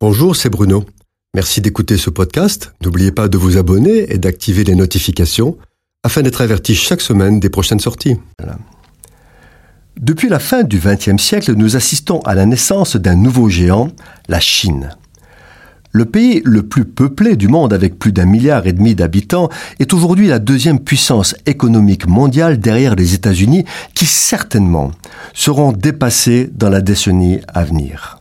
Bonjour, c'est Bruno. Merci d'écouter ce podcast. N'oubliez pas de vous abonner et d'activer les notifications afin d'être averti chaque semaine des prochaines sorties. Depuis la fin du XXe siècle, nous assistons à la naissance d'un nouveau géant, la Chine. Le pays le plus peuplé du monde avec plus d'un milliard et demi d'habitants est aujourd'hui la deuxième puissance économique mondiale derrière les États-Unis qui certainement seront dépassés dans la décennie à venir.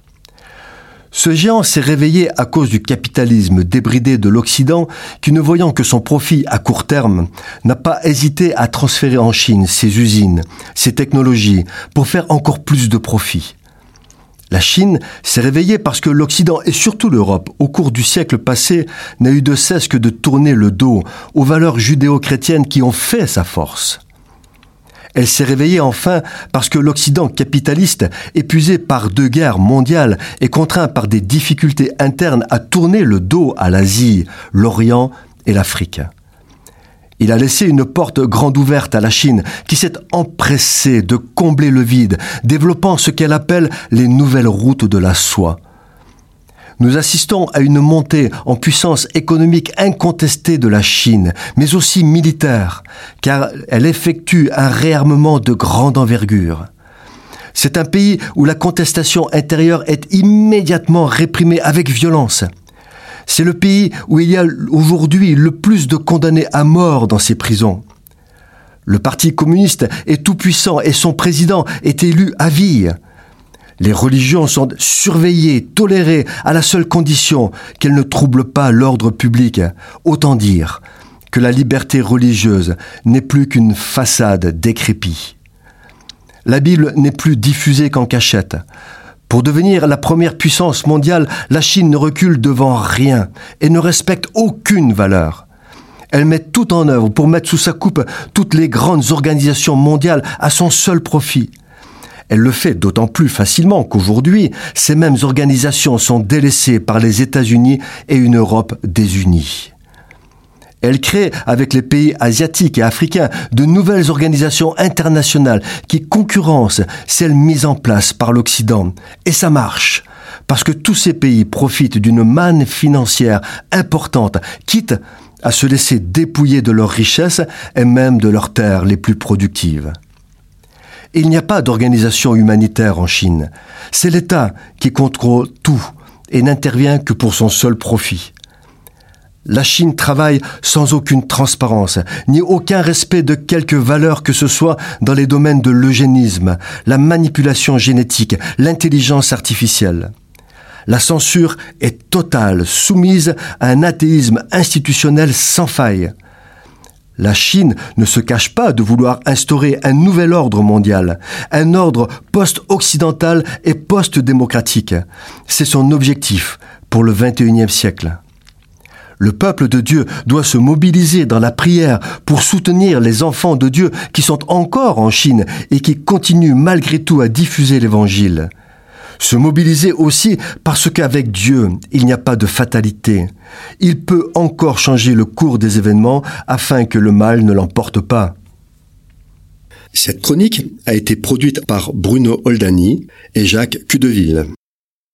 Ce géant s'est réveillé à cause du capitalisme débridé de l'Occident qui, ne voyant que son profit à court terme, n'a pas hésité à transférer en Chine ses usines, ses technologies, pour faire encore plus de profit. La Chine s'est réveillée parce que l'Occident et surtout l'Europe, au cours du siècle passé, n'a eu de cesse que de tourner le dos aux valeurs judéo-chrétiennes qui ont fait sa force. Elle s'est réveillée enfin parce que l'Occident capitaliste, épuisé par deux guerres mondiales et contraint par des difficultés internes à tourner le dos à l'Asie, l'Orient et l'Afrique. Il a laissé une porte grande ouverte à la Chine qui s'est empressée de combler le vide, développant ce qu'elle appelle les nouvelles routes de la soie nous assistons à une montée en puissance économique incontestée de la Chine, mais aussi militaire, car elle effectue un réarmement de grande envergure. C'est un pays où la contestation intérieure est immédiatement réprimée avec violence. C'est le pays où il y a aujourd'hui le plus de condamnés à mort dans ses prisons. Le Parti communiste est tout puissant et son président est élu à vie. Les religions sont surveillées, tolérées, à la seule condition qu'elles ne troublent pas l'ordre public. Autant dire que la liberté religieuse n'est plus qu'une façade décrépie. La Bible n'est plus diffusée qu'en cachette. Pour devenir la première puissance mondiale, la Chine ne recule devant rien et ne respecte aucune valeur. Elle met tout en œuvre pour mettre sous sa coupe toutes les grandes organisations mondiales à son seul profit. Elle le fait d'autant plus facilement qu'aujourd'hui, ces mêmes organisations sont délaissées par les États-Unis et une Europe désunie. Elle crée, avec les pays asiatiques et africains, de nouvelles organisations internationales qui concurrencent celles mises en place par l'Occident. Et ça marche, parce que tous ces pays profitent d'une manne financière importante, quitte à se laisser dépouiller de leurs richesses et même de leurs terres les plus productives. Il n'y a pas d'organisation humanitaire en Chine. C'est l'État qui contrôle tout et n'intervient que pour son seul profit. La Chine travaille sans aucune transparence, ni aucun respect de quelque valeur que ce soit dans les domaines de l'eugénisme, la manipulation génétique, l'intelligence artificielle. La censure est totale, soumise à un athéisme institutionnel sans faille. La Chine ne se cache pas de vouloir instaurer un nouvel ordre mondial, un ordre post-occidental et post-démocratique. C'est son objectif pour le XXIe siècle. Le peuple de Dieu doit se mobiliser dans la prière pour soutenir les enfants de Dieu qui sont encore en Chine et qui continuent malgré tout à diffuser l'Évangile. Se mobiliser aussi parce qu'avec Dieu, il n'y a pas de fatalité. Il peut encore changer le cours des événements afin que le mal ne l'emporte pas. Cette chronique a été produite par Bruno Oldani et Jacques Cudeville.